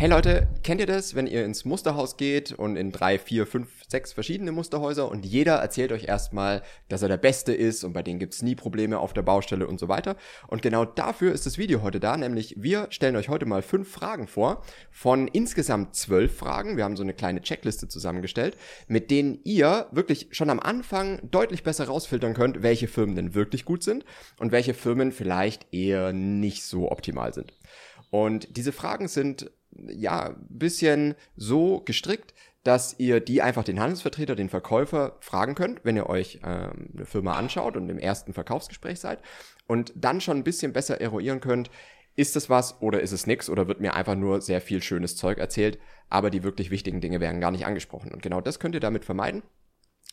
Hey Leute, kennt ihr das, wenn ihr ins Musterhaus geht und in drei, vier, fünf, sechs verschiedene Musterhäuser und jeder erzählt euch erstmal, dass er der Beste ist und bei denen gibt's nie Probleme auf der Baustelle und so weiter. Und genau dafür ist das Video heute da, nämlich wir stellen euch heute mal fünf Fragen vor von insgesamt zwölf Fragen. Wir haben so eine kleine Checkliste zusammengestellt, mit denen ihr wirklich schon am Anfang deutlich besser rausfiltern könnt, welche Firmen denn wirklich gut sind und welche Firmen vielleicht eher nicht so optimal sind. Und diese Fragen sind ja, bisschen so gestrickt, dass ihr die einfach den Handelsvertreter, den Verkäufer fragen könnt, wenn ihr euch ähm, eine Firma anschaut und im ersten Verkaufsgespräch seid und dann schon ein bisschen besser eruieren könnt, ist es was oder ist es nix oder wird mir einfach nur sehr viel schönes Zeug erzählt, aber die wirklich wichtigen Dinge werden gar nicht angesprochen. Und genau das könnt ihr damit vermeiden,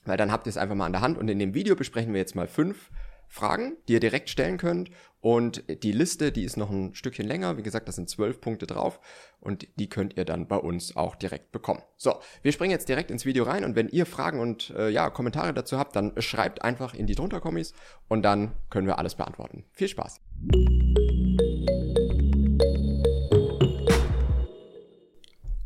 weil dann habt ihr es einfach mal an der Hand und in dem Video besprechen wir jetzt mal fünf Fragen, die ihr direkt stellen könnt. Und die Liste, die ist noch ein Stückchen länger. Wie gesagt, da sind zwölf Punkte drauf. Und die könnt ihr dann bei uns auch direkt bekommen. So, wir springen jetzt direkt ins Video rein. Und wenn ihr Fragen und äh, ja, Kommentare dazu habt, dann schreibt einfach in die drunter Kommis und dann können wir alles beantworten. Viel Spaß!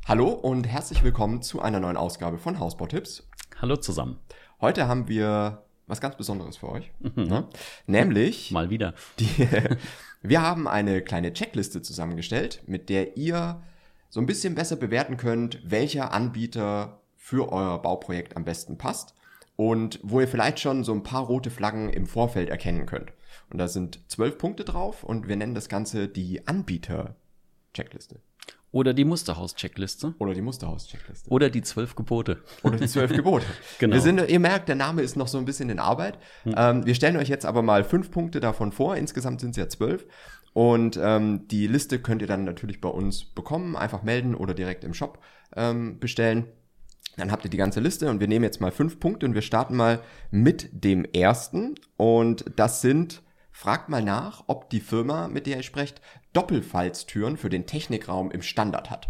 Hallo und herzlich willkommen zu einer neuen Ausgabe von Hausbautipps. Hallo zusammen. Heute haben wir was ganz Besonderes für euch. Mhm. Ne? Nämlich. Mal wieder. Die, wir haben eine kleine Checkliste zusammengestellt, mit der ihr so ein bisschen besser bewerten könnt, welcher Anbieter für euer Bauprojekt am besten passt und wo ihr vielleicht schon so ein paar rote Flaggen im Vorfeld erkennen könnt. Und da sind zwölf Punkte drauf und wir nennen das Ganze die Anbieter-Checkliste. Oder die Musterhaus-Checkliste. Oder die Musterhaus-Checkliste. Oder die zwölf Gebote. Oder die zwölf Gebote. genau. Wir sind, ihr merkt, der Name ist noch so ein bisschen in Arbeit. Hm. Ähm, wir stellen euch jetzt aber mal fünf Punkte davon vor. Insgesamt sind es ja zwölf. Und ähm, die Liste könnt ihr dann natürlich bei uns bekommen. Einfach melden oder direkt im Shop ähm, bestellen. Dann habt ihr die ganze Liste und wir nehmen jetzt mal fünf Punkte und wir starten mal mit dem ersten. Und das sind Fragt mal nach, ob die Firma, mit der ihr sprecht, Doppelfalztüren für den Technikraum im Standard hat.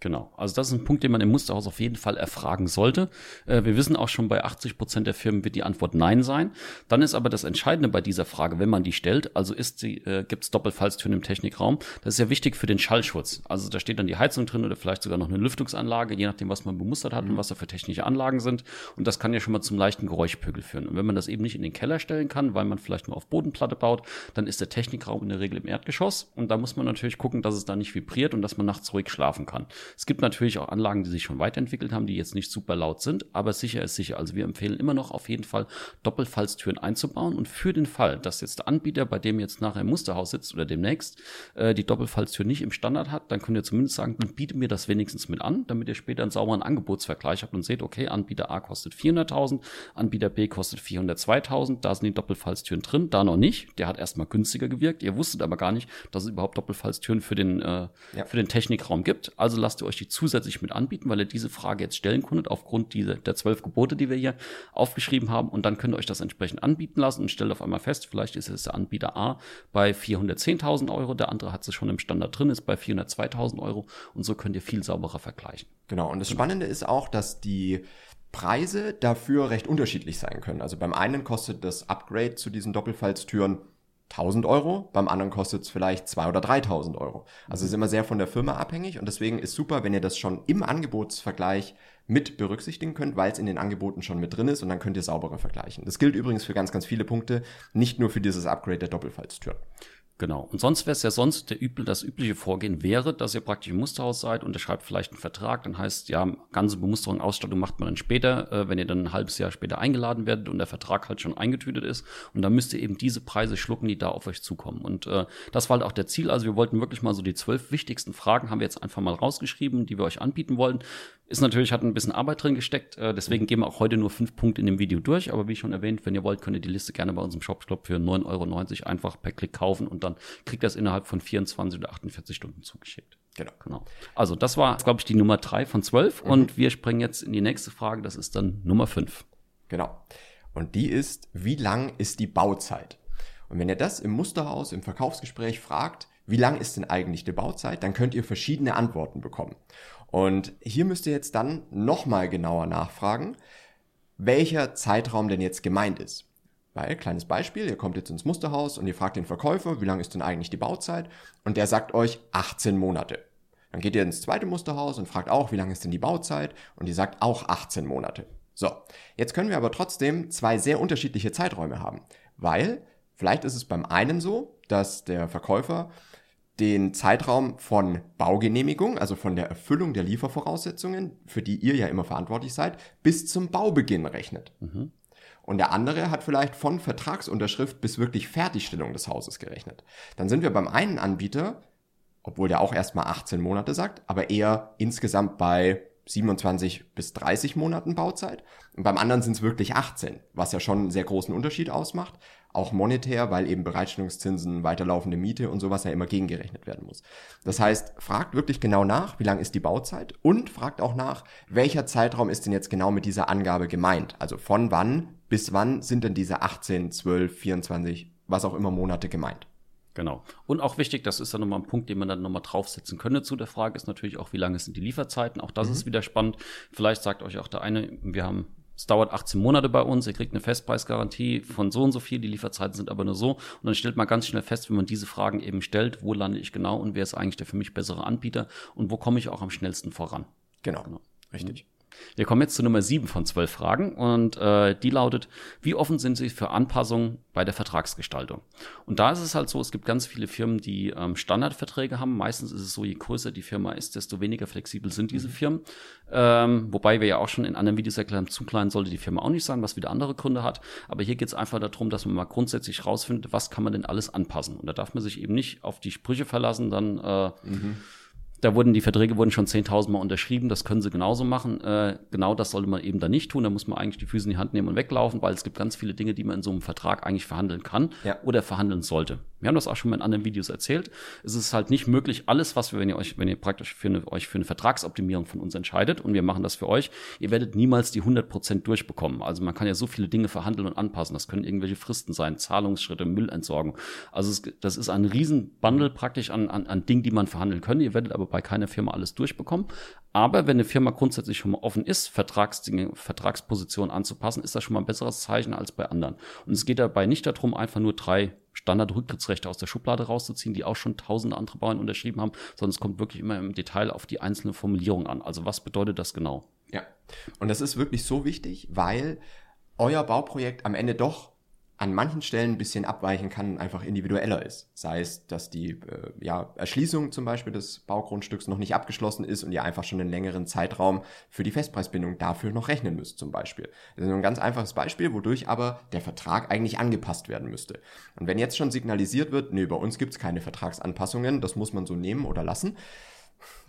Genau. Also das ist ein Punkt, den man im Musterhaus auf jeden Fall erfragen sollte. Äh, wir wissen auch schon, bei 80 Prozent der Firmen wird die Antwort Nein sein. Dann ist aber das Entscheidende bei dieser Frage, wenn man die stellt, also ist sie, äh, gibt es Doppelfalztüren im Technikraum, das ist ja wichtig für den Schallschutz. Also da steht dann die Heizung drin oder vielleicht sogar noch eine Lüftungsanlage, je nachdem, was man bemustert hat mhm. und was da für technische Anlagen sind. Und das kann ja schon mal zum leichten Geräuschpegel führen. Und wenn man das eben nicht in den Keller stellen kann, weil man vielleicht nur auf Bodenplatte baut, dann ist der Technikraum in der Regel im Erdgeschoss. Und da muss man natürlich gucken, dass es da nicht vibriert und dass man nachts ruhig schlafen kann. Es gibt natürlich auch Anlagen, die sich schon weiterentwickelt haben, die jetzt nicht super laut sind, aber sicher ist sicher. Also wir empfehlen immer noch auf jeden Fall Doppelfalztüren einzubauen und für den Fall, dass jetzt der Anbieter, bei dem jetzt nachher im Musterhaus sitzt oder demnächst, äh, die Doppelfalztür nicht im Standard hat, dann könnt ihr zumindest sagen, dann bietet mir das wenigstens mit an, damit ihr später einen sauberen Angebotsvergleich habt und seht, okay, Anbieter A kostet 400.000, Anbieter B kostet 402.000, da sind die Doppelfalztüren drin, da noch nicht. Der hat erstmal günstiger gewirkt. Ihr wusstet aber gar nicht, dass es überhaupt Doppelfalztüren für den, äh, ja. für den Technikraum gibt. Also lasst ihr euch die zusätzlich mit anbieten, weil ihr diese Frage jetzt stellen konntet aufgrund dieser, der zwölf Gebote, die wir hier aufgeschrieben haben. Und dann könnt ihr euch das entsprechend anbieten lassen und stellt auf einmal fest, vielleicht ist es der Anbieter A bei 410.000 Euro, der andere hat es schon im Standard drin, ist bei 402.000 Euro und so könnt ihr viel sauberer vergleichen. Genau. Und das Spannende ist auch, dass die Preise dafür recht unterschiedlich sein können. Also beim einen kostet das Upgrade zu diesen Doppelfalztüren 1000 Euro, beim anderen kostet es vielleicht 2 oder 3000 Euro. Also es ist immer sehr von der Firma abhängig und deswegen ist super, wenn ihr das schon im Angebotsvergleich mit berücksichtigen könnt, weil es in den Angeboten schon mit drin ist und dann könnt ihr sauberer vergleichen. Das gilt übrigens für ganz, ganz viele Punkte, nicht nur für dieses Upgrade der Doppelfalztüren. Genau. Und sonst wäre es ja sonst der übel, das übliche Vorgehen wäre, dass ihr praktisch im Musterhaus seid, unterschreibt vielleicht einen Vertrag, dann heißt ja, ganze Bemusterung, Ausstattung macht man dann später, äh, wenn ihr dann ein halbes Jahr später eingeladen werdet und der Vertrag halt schon eingetütet ist. Und dann müsst ihr eben diese Preise schlucken, die da auf euch zukommen. Und äh, das war halt auch der Ziel. Also wir wollten wirklich mal so die zwölf wichtigsten Fragen, haben wir jetzt einfach mal rausgeschrieben, die wir euch anbieten wollen. Ist natürlich, hat ein bisschen Arbeit drin gesteckt, äh, deswegen gehen wir auch heute nur fünf Punkte in dem Video durch. Aber wie schon erwähnt, wenn ihr wollt, könnt ihr die Liste gerne bei unserem Shopshop für 9,90 Euro einfach per Klick kaufen und dann kriegt das innerhalb von 24 oder 48 Stunden zugeschickt. Genau. genau. Also das war, glaube ich, die Nummer drei von zwölf mhm. und wir springen jetzt in die nächste Frage, das ist dann Nummer fünf. Genau. Und die ist, wie lang ist die Bauzeit? Und wenn ihr das im Musterhaus, im Verkaufsgespräch fragt, wie lang ist denn eigentlich die Bauzeit, dann könnt ihr verschiedene Antworten bekommen. Und hier müsst ihr jetzt dann nochmal genauer nachfragen, welcher Zeitraum denn jetzt gemeint ist. Weil, kleines Beispiel, ihr kommt jetzt ins Musterhaus und ihr fragt den Verkäufer, wie lang ist denn eigentlich die Bauzeit? Und der sagt euch 18 Monate. Dann geht ihr ins zweite Musterhaus und fragt auch, wie lange ist denn die Bauzeit? Und die sagt auch 18 Monate. So, jetzt können wir aber trotzdem zwei sehr unterschiedliche Zeiträume haben, weil vielleicht ist es beim einen so, dass der Verkäufer den Zeitraum von Baugenehmigung, also von der Erfüllung der Liefervoraussetzungen, für die ihr ja immer verantwortlich seid, bis zum Baubeginn rechnet. Mhm. Und der andere hat vielleicht von Vertragsunterschrift bis wirklich Fertigstellung des Hauses gerechnet. Dann sind wir beim einen Anbieter, obwohl der auch erstmal 18 Monate sagt, aber eher insgesamt bei 27 bis 30 Monaten Bauzeit. Und beim anderen sind es wirklich 18, was ja schon einen sehr großen Unterschied ausmacht. Auch monetär, weil eben Bereitstellungszinsen, weiterlaufende Miete und sowas ja immer gegengerechnet werden muss. Das heißt, fragt wirklich genau nach, wie lang ist die Bauzeit und fragt auch nach, welcher Zeitraum ist denn jetzt genau mit dieser Angabe gemeint. Also von wann bis wann sind denn diese 18, 12, 24, was auch immer Monate gemeint. Genau. Und auch wichtig, das ist dann nochmal ein Punkt, den man dann nochmal draufsetzen könnte zu der Frage, ist natürlich auch, wie lange sind die Lieferzeiten? Auch das mhm. ist wieder spannend. Vielleicht sagt euch auch der eine, wir haben es dauert 18 Monate bei uns, ihr kriegt eine Festpreisgarantie von so und so viel, die Lieferzeiten sind aber nur so. Und dann stellt man ganz schnell fest, wenn man diese Fragen eben stellt, wo lande ich genau und wer ist eigentlich der für mich bessere Anbieter und wo komme ich auch am schnellsten voran. Genau, genau. richtig. Mhm. Wir kommen jetzt zu Nummer 7 von 12 Fragen und äh, die lautet, wie offen sind Sie für Anpassungen bei der Vertragsgestaltung? Und da ist es halt so, es gibt ganz viele Firmen, die ähm, Standardverträge haben. Meistens ist es so, je größer die Firma ist, desto weniger flexibel sind diese mhm. Firmen. Ähm, wobei wir ja auch schon in anderen Videos erklären, zu klein sollte die Firma auch nicht sein, was wieder andere Gründe hat. Aber hier geht es einfach darum, dass man mal grundsätzlich rausfindet, was kann man denn alles anpassen. Und da darf man sich eben nicht auf die Sprüche verlassen, dann äh, mhm da wurden die Verträge wurden schon 10.000 Mal unterschrieben, das können sie genauso machen. Äh, genau das sollte man eben da nicht tun. Da muss man eigentlich die Füße in die Hand nehmen und weglaufen, weil es gibt ganz viele Dinge, die man in so einem Vertrag eigentlich verhandeln kann ja. oder verhandeln sollte. Wir haben das auch schon mal in anderen Videos erzählt. Es ist halt nicht möglich, alles, was wir, wenn ihr euch, wenn ihr praktisch für eine, euch für eine Vertragsoptimierung von uns entscheidet und wir machen das für euch, ihr werdet niemals die 100% durchbekommen. Also man kann ja so viele Dinge verhandeln und anpassen. Das können irgendwelche Fristen sein, Zahlungsschritte, Müllentsorgung. Also es, das ist ein Riesenbundle praktisch an, an, an Dingen, die man verhandeln können. Ihr werdet aber bei keiner Firma alles durchbekommen. Aber wenn eine Firma grundsätzlich schon mal offen ist, Vertragsdinge, Vertragspositionen anzupassen, ist das schon mal ein besseres Zeichen als bei anderen. Und es geht dabei nicht darum, einfach nur drei Standardrücktrittsrechte aus der Schublade rauszuziehen, die auch schon tausende andere Bauern unterschrieben haben, sondern es kommt wirklich immer im Detail auf die einzelne Formulierung an. Also was bedeutet das genau? Ja, und das ist wirklich so wichtig, weil euer Bauprojekt am Ende doch an manchen Stellen ein bisschen abweichen kann und einfach individueller ist. Sei es, dass die äh, ja, Erschließung zum Beispiel des Baugrundstücks noch nicht abgeschlossen ist und ihr einfach schon einen längeren Zeitraum für die Festpreisbindung dafür noch rechnen müsst zum Beispiel. Das ist ein ganz einfaches Beispiel, wodurch aber der Vertrag eigentlich angepasst werden müsste. Und wenn jetzt schon signalisiert wird, nee, bei uns gibt's keine Vertragsanpassungen, das muss man so nehmen oder lassen,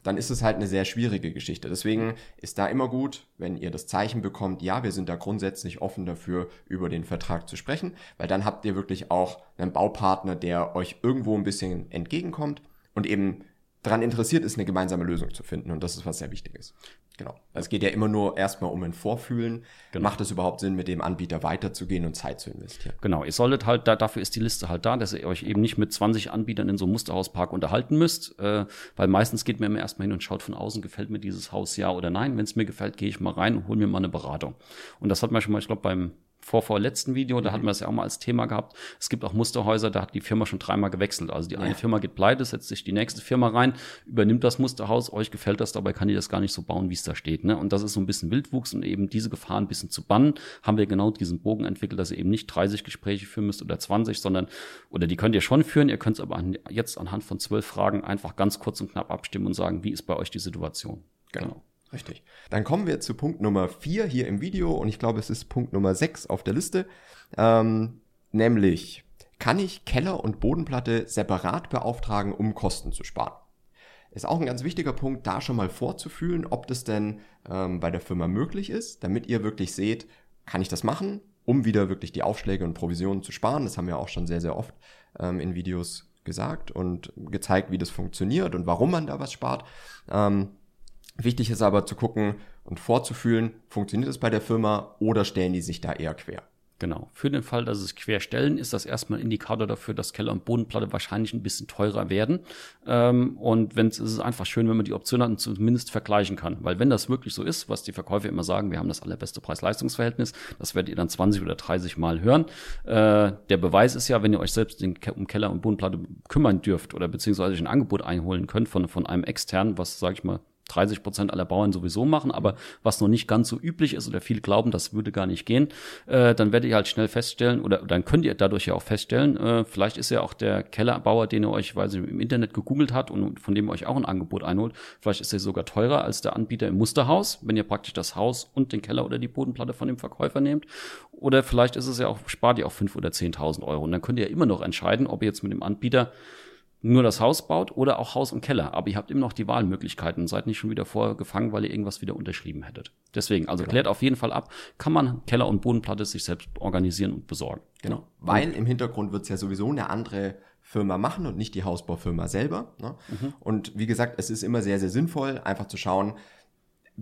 dann ist es halt eine sehr schwierige Geschichte. Deswegen ist da immer gut, wenn ihr das Zeichen bekommt, ja, wir sind da grundsätzlich offen dafür, über den Vertrag zu sprechen, weil dann habt ihr wirklich auch einen Baupartner, der euch irgendwo ein bisschen entgegenkommt und eben daran interessiert ist, eine gemeinsame Lösung zu finden. Und das ist was sehr Wichtiges. Genau. Es geht ja immer nur erstmal um ein Vorfühlen. Genau. Macht es überhaupt Sinn, mit dem Anbieter weiterzugehen und Zeit zu investieren? Genau. Ihr solltet halt, da, dafür ist die Liste halt da, dass ihr euch eben nicht mit 20 Anbietern in so einem Musterhauspark unterhalten müsst, äh, weil meistens geht man immer erstmal hin und schaut von außen, gefällt mir dieses Haus ja oder nein. Wenn es mir gefällt, gehe ich mal rein und hole mir mal eine Beratung. Und das hat man schon mal, ich glaube, beim vor vorletzten Video, da hatten wir es ja auch mal als Thema gehabt. Es gibt auch Musterhäuser, da hat die Firma schon dreimal gewechselt. Also die eine Firma geht pleite, setzt sich die nächste Firma rein, übernimmt das Musterhaus, euch gefällt das, dabei kann die das gar nicht so bauen, wie es da steht. Ne? Und das ist so ein bisschen Wildwuchs und eben diese Gefahr ein bisschen zu bannen, haben wir genau diesen Bogen entwickelt, dass ihr eben nicht 30 Gespräche führen müsst oder 20, sondern, oder die könnt ihr schon führen, ihr könnt es aber an, jetzt anhand von zwölf Fragen einfach ganz kurz und knapp abstimmen und sagen, wie ist bei euch die Situation. Genau. genau. Richtig. Dann kommen wir zu Punkt Nummer 4 hier im Video und ich glaube, es ist Punkt Nummer 6 auf der Liste. Ähm, nämlich, kann ich Keller und Bodenplatte separat beauftragen, um Kosten zu sparen? Ist auch ein ganz wichtiger Punkt, da schon mal vorzufühlen, ob das denn ähm, bei der Firma möglich ist, damit ihr wirklich seht, kann ich das machen, um wieder wirklich die Aufschläge und Provisionen zu sparen. Das haben wir auch schon sehr, sehr oft ähm, in Videos gesagt und gezeigt, wie das funktioniert und warum man da was spart. Ähm, Wichtig ist aber zu gucken und vorzufühlen, funktioniert es bei der Firma oder stellen die sich da eher quer. Genau. Für den Fall, dass es quer stellen, ist das erstmal ein Indikator dafür, dass Keller und Bodenplatte wahrscheinlich ein bisschen teurer werden. Ähm, und wenn es ist einfach schön, wenn man die Option hat und zumindest vergleichen kann. Weil wenn das wirklich so ist, was die Verkäufer immer sagen, wir haben das allerbeste Preis-Leistungs-Verhältnis, das werdet ihr dann 20 oder 30 Mal hören. Äh, der Beweis ist ja, wenn ihr euch selbst um Keller und Bodenplatte kümmern dürft oder beziehungsweise ein Angebot einholen könnt von, von einem externen, was, sage ich mal, 30 Prozent aller Bauern sowieso machen, aber was noch nicht ganz so üblich ist oder viele glauben, das würde gar nicht gehen, äh, dann werdet ihr halt schnell feststellen oder dann könnt ihr dadurch ja auch feststellen, äh, vielleicht ist ja auch der Kellerbauer, den ihr euch, weil sie im Internet gegoogelt hat und von dem ihr euch auch ein Angebot einholt, vielleicht ist er sogar teurer als der Anbieter im Musterhaus, wenn ihr praktisch das Haus und den Keller oder die Bodenplatte von dem Verkäufer nehmt. Oder vielleicht ist es ja auch, spart ihr auch 5.000 oder 10.000 Euro. Und dann könnt ihr immer noch entscheiden, ob ihr jetzt mit dem Anbieter nur das Haus baut oder auch Haus und Keller. Aber ihr habt immer noch die Wahlmöglichkeiten und seid nicht schon wieder vorgefangen, weil ihr irgendwas wieder unterschrieben hättet. Deswegen, also genau. klärt auf jeden Fall ab, kann man Keller und Bodenplatte sich selbst organisieren und besorgen. Genau, weil im Hintergrund wird es ja sowieso eine andere Firma machen und nicht die Hausbaufirma selber. Ne? Mhm. Und wie gesagt, es ist immer sehr, sehr sinnvoll, einfach zu schauen,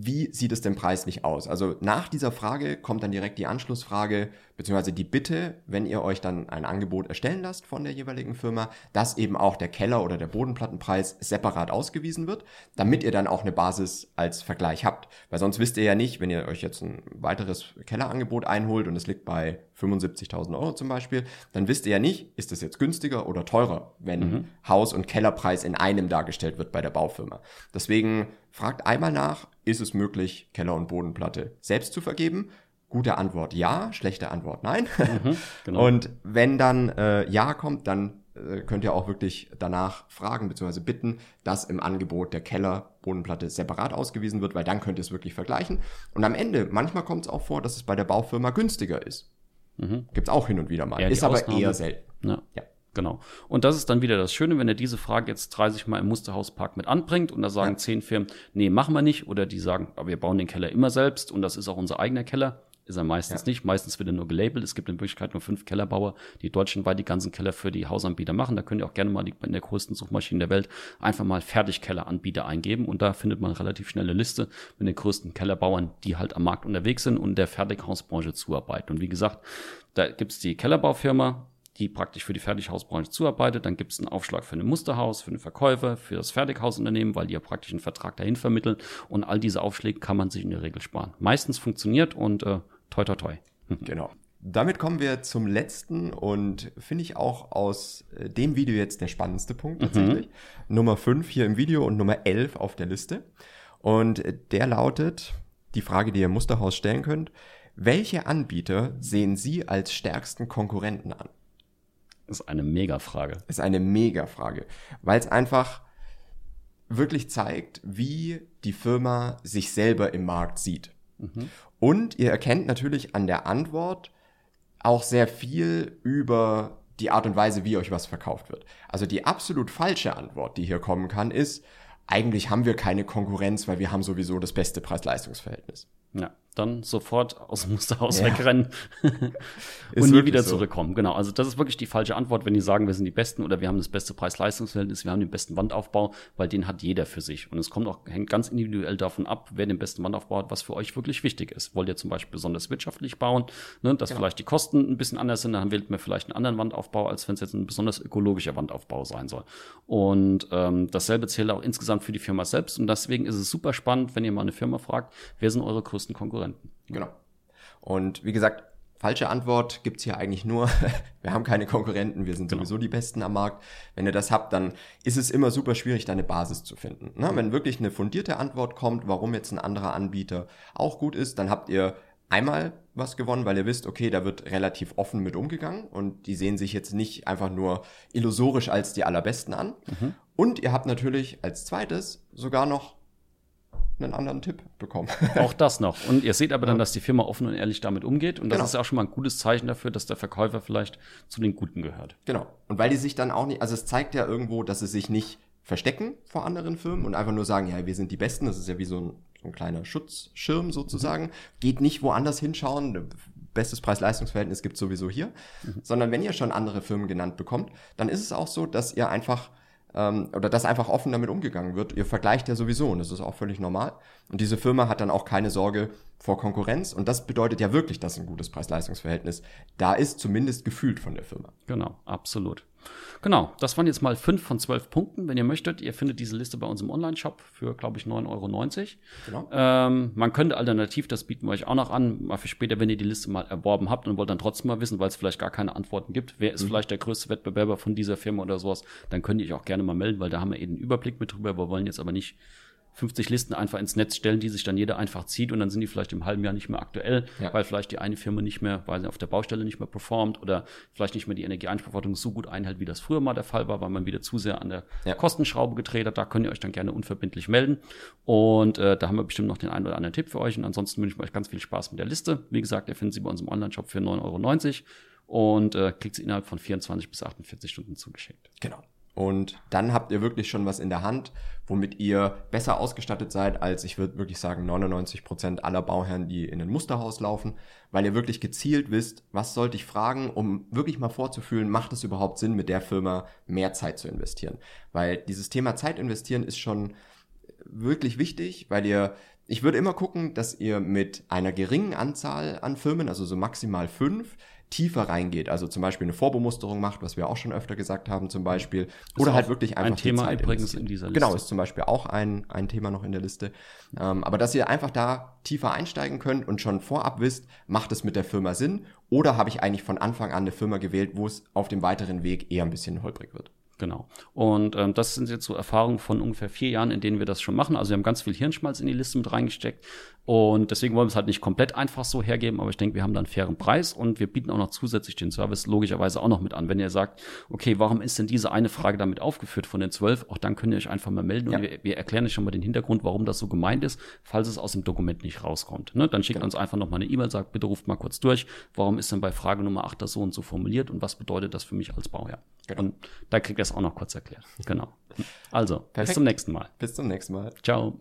wie sieht es denn preislich aus? Also nach dieser Frage kommt dann direkt die Anschlussfrage, beziehungsweise die Bitte, wenn ihr euch dann ein Angebot erstellen lasst von der jeweiligen Firma, dass eben auch der Keller- oder der Bodenplattenpreis separat ausgewiesen wird, damit ihr dann auch eine Basis als Vergleich habt. Weil sonst wisst ihr ja nicht, wenn ihr euch jetzt ein weiteres Kellerangebot einholt und es liegt bei 75.000 Euro zum Beispiel, dann wisst ihr ja nicht, ist das jetzt günstiger oder teurer, wenn mhm. Haus- und Kellerpreis in einem dargestellt wird bei der Baufirma. Deswegen fragt einmal nach, ist es möglich, Keller- und Bodenplatte selbst zu vergeben? Gute Antwort ja, schlechte Antwort nein. Mhm, genau. Und wenn dann äh, ja kommt, dann äh, könnt ihr auch wirklich danach fragen bzw. bitten, dass im Angebot der Keller Bodenplatte separat ausgewiesen wird, weil dann könnt ihr es wirklich vergleichen. Und am Ende, manchmal kommt es auch vor, dass es bei der Baufirma günstiger ist. Mhm. Gibt es auch hin und wieder mal. Ja, ist aber Ausnahme. eher selten. Ja. ja. Genau. Und das ist dann wieder das Schöne, wenn er diese Frage jetzt 30 Mal im Musterhauspark mit anbringt und da sagen ja. zehn Firmen, nee, machen wir nicht. Oder die sagen, aber wir bauen den Keller immer selbst und das ist auch unser eigener Keller. Ist er meistens ja. nicht. Meistens wird er nur gelabelt. Es gibt in Wirklichkeit nur fünf Kellerbauer, die deutschlandweit die ganzen Keller für die Hausanbieter machen. Da könnt ihr auch gerne mal die, in der größten Suchmaschine der Welt einfach mal Fertigkelleranbieter eingeben. Und da findet man relativ schnelle Liste mit den größten Kellerbauern, die halt am Markt unterwegs sind und der Fertighausbranche zuarbeiten. Und wie gesagt, da gibt's die Kellerbaufirma, die praktisch für die Fertighausbranche zuarbeitet. Dann gibt es einen Aufschlag für ein Musterhaus, für den Verkäufer, für das Fertighausunternehmen, weil die ja praktisch einen Vertrag dahin vermitteln. Und all diese Aufschläge kann man sich in der Regel sparen. Meistens funktioniert und äh, toi toi toi. Genau. Damit kommen wir zum letzten und finde ich auch aus äh, dem Video jetzt der spannendste Punkt tatsächlich. Mhm. Nummer 5 hier im Video und Nummer 11 auf der Liste. Und der lautet, die Frage, die ihr Musterhaus stellen könnt, welche Anbieter sehen Sie als stärksten Konkurrenten an? Ist eine Mega-Frage. Ist eine Mega-Frage, weil es einfach wirklich zeigt, wie die Firma sich selber im Markt sieht. Mhm. Und ihr erkennt natürlich an der Antwort auch sehr viel über die Art und Weise, wie euch was verkauft wird. Also die absolut falsche Antwort, die hier kommen kann, ist, eigentlich haben wir keine Konkurrenz, weil wir haben sowieso das beste Preis-Leistungs-Verhältnis. Ja dann sofort aus dem Musterhaus ja. wegrennen und nie wieder so. zurückkommen. Genau, also das ist wirklich die falsche Antwort, wenn die sagen, wir sind die Besten oder wir haben das beste Preis-Leistungs-Verhältnis, wir haben den besten Wandaufbau, weil den hat jeder für sich. Und es kommt auch, hängt ganz individuell davon ab, wer den besten Wandaufbau hat, was für euch wirklich wichtig ist. Wollt ihr zum Beispiel besonders wirtschaftlich bauen, ne, dass genau. vielleicht die Kosten ein bisschen anders sind, dann wählt man vielleicht einen anderen Wandaufbau, als wenn es jetzt ein besonders ökologischer Wandaufbau sein soll. Und ähm, dasselbe zählt auch insgesamt für die Firma selbst. Und deswegen ist es super spannend, wenn ihr mal eine Firma fragt, wer sind eure größten Konkurrenten? Konkurrenten. Genau. Und wie gesagt, falsche Antwort gibt's hier eigentlich nur, wir haben keine Konkurrenten, wir sind genau. sowieso die Besten am Markt. Wenn ihr das habt, dann ist es immer super schwierig, da eine Basis zu finden. Na, wenn wirklich eine fundierte Antwort kommt, warum jetzt ein anderer Anbieter auch gut ist, dann habt ihr einmal was gewonnen, weil ihr wisst, okay, da wird relativ offen mit umgegangen und die sehen sich jetzt nicht einfach nur illusorisch als die allerbesten an. Mhm. Und ihr habt natürlich als zweites sogar noch einen anderen Tipp bekommen. auch das noch. Und ihr seht aber dann, dass die Firma offen und ehrlich damit umgeht. Und das genau. ist auch schon mal ein gutes Zeichen dafür, dass der Verkäufer vielleicht zu den Guten gehört. Genau. Und weil die sich dann auch nicht, also es zeigt ja irgendwo, dass sie sich nicht verstecken vor anderen Firmen und einfach nur sagen, ja, wir sind die Besten. Das ist ja wie so ein, so ein kleiner Schutzschirm sozusagen. Mhm. Geht nicht woanders hinschauen. Bestes Preis-Leistungs-Verhältnis gibt sowieso hier. Mhm. Sondern wenn ihr schon andere Firmen genannt bekommt, dann ist es auch so, dass ihr einfach ähm, oder dass einfach offen damit umgegangen wird. Ihr vergleicht ja sowieso und das ist auch völlig normal. Und diese Firma hat dann auch keine Sorge, vor Konkurrenz und das bedeutet ja wirklich, dass ein gutes Preis-Leistungs-Verhältnis da ist, zumindest gefühlt von der Firma. Genau, absolut. Genau, das waren jetzt mal fünf von zwölf Punkten. Wenn ihr möchtet, ihr findet diese Liste bei uns im Online-Shop für, glaube ich, 9,90 Euro. Genau. Ähm, man könnte alternativ, das bieten wir euch auch noch an, mal für später, wenn ihr die Liste mal erworben habt und wollt dann trotzdem mal wissen, weil es vielleicht gar keine Antworten gibt, wer ist mhm. vielleicht der größte Wettbewerber von dieser Firma oder sowas, dann könnt ihr euch auch gerne mal melden, weil da haben wir eben einen Überblick mit drüber. Wir wollen jetzt aber nicht 50 Listen einfach ins Netz stellen, die sich dann jeder einfach zieht und dann sind die vielleicht im halben Jahr nicht mehr aktuell, ja. weil vielleicht die eine Firma nicht mehr, weil sie auf der Baustelle nicht mehr performt oder vielleicht nicht mehr die Energieeinsparverordnung so gut einhält, wie das früher mal der Fall war, weil man wieder zu sehr an der ja. Kostenschraube gedreht hat. Da könnt ihr euch dann gerne unverbindlich melden. Und äh, da haben wir bestimmt noch den einen oder anderen Tipp für euch. Und ansonsten wünsche ich euch ganz viel Spaß mit der Liste. Wie gesagt, ihr findet sie bei uns im Online-Shop für 9,90 Euro und äh, kriegt sie innerhalb von 24 bis 48 Stunden zugeschickt. Genau. Und dann habt ihr wirklich schon was in der Hand, womit ihr besser ausgestattet seid als, ich würde wirklich sagen, 99 Prozent aller Bauherren, die in ein Musterhaus laufen, weil ihr wirklich gezielt wisst, was sollte ich fragen, um wirklich mal vorzufühlen, macht es überhaupt Sinn, mit der Firma mehr Zeit zu investieren? Weil dieses Thema Zeit investieren ist schon wirklich wichtig, weil ihr ich würde immer gucken, dass ihr mit einer geringen Anzahl an Firmen, also so maximal fünf, tiefer reingeht. Also zum Beispiel eine Vorbemusterung macht, was wir auch schon öfter gesagt haben zum Beispiel. Ist Oder halt wirklich einfach ein Thema die Zeit übrigens in dieser Liste. Genau, ist zum Beispiel auch ein, ein Thema noch in der Liste. Ähm, aber dass ihr einfach da tiefer einsteigen könnt und schon vorab wisst, macht es mit der Firma Sinn oder habe ich eigentlich von Anfang an eine Firma gewählt, wo es auf dem weiteren Weg eher ein bisschen holprig wird. Genau. Und ähm, das sind jetzt so Erfahrungen von ungefähr vier Jahren, in denen wir das schon machen. Also wir haben ganz viel Hirnschmalz in die Liste mit reingesteckt. Und deswegen wollen wir es halt nicht komplett einfach so hergeben, aber ich denke, wir haben da einen fairen Preis und wir bieten auch noch zusätzlich den Service logischerweise auch noch mit an. Wenn ihr sagt, okay, warum ist denn diese eine Frage damit aufgeführt von den zwölf, auch dann könnt ihr euch einfach mal melden ja. und wir, wir, erklären euch schon mal den Hintergrund, warum das so gemeint ist, falls es aus dem Dokument nicht rauskommt. Ne? Dann schickt genau. uns einfach noch mal eine E-Mail, sagt, bitte ruft mal kurz durch, warum ist denn bei Frage Nummer 8 das so und so formuliert und was bedeutet das für mich als Bauherr? Genau. Und da kriegt ihr es auch noch kurz erklärt. Genau. Also, Perfekt. bis zum nächsten Mal. Bis zum nächsten Mal. Ciao.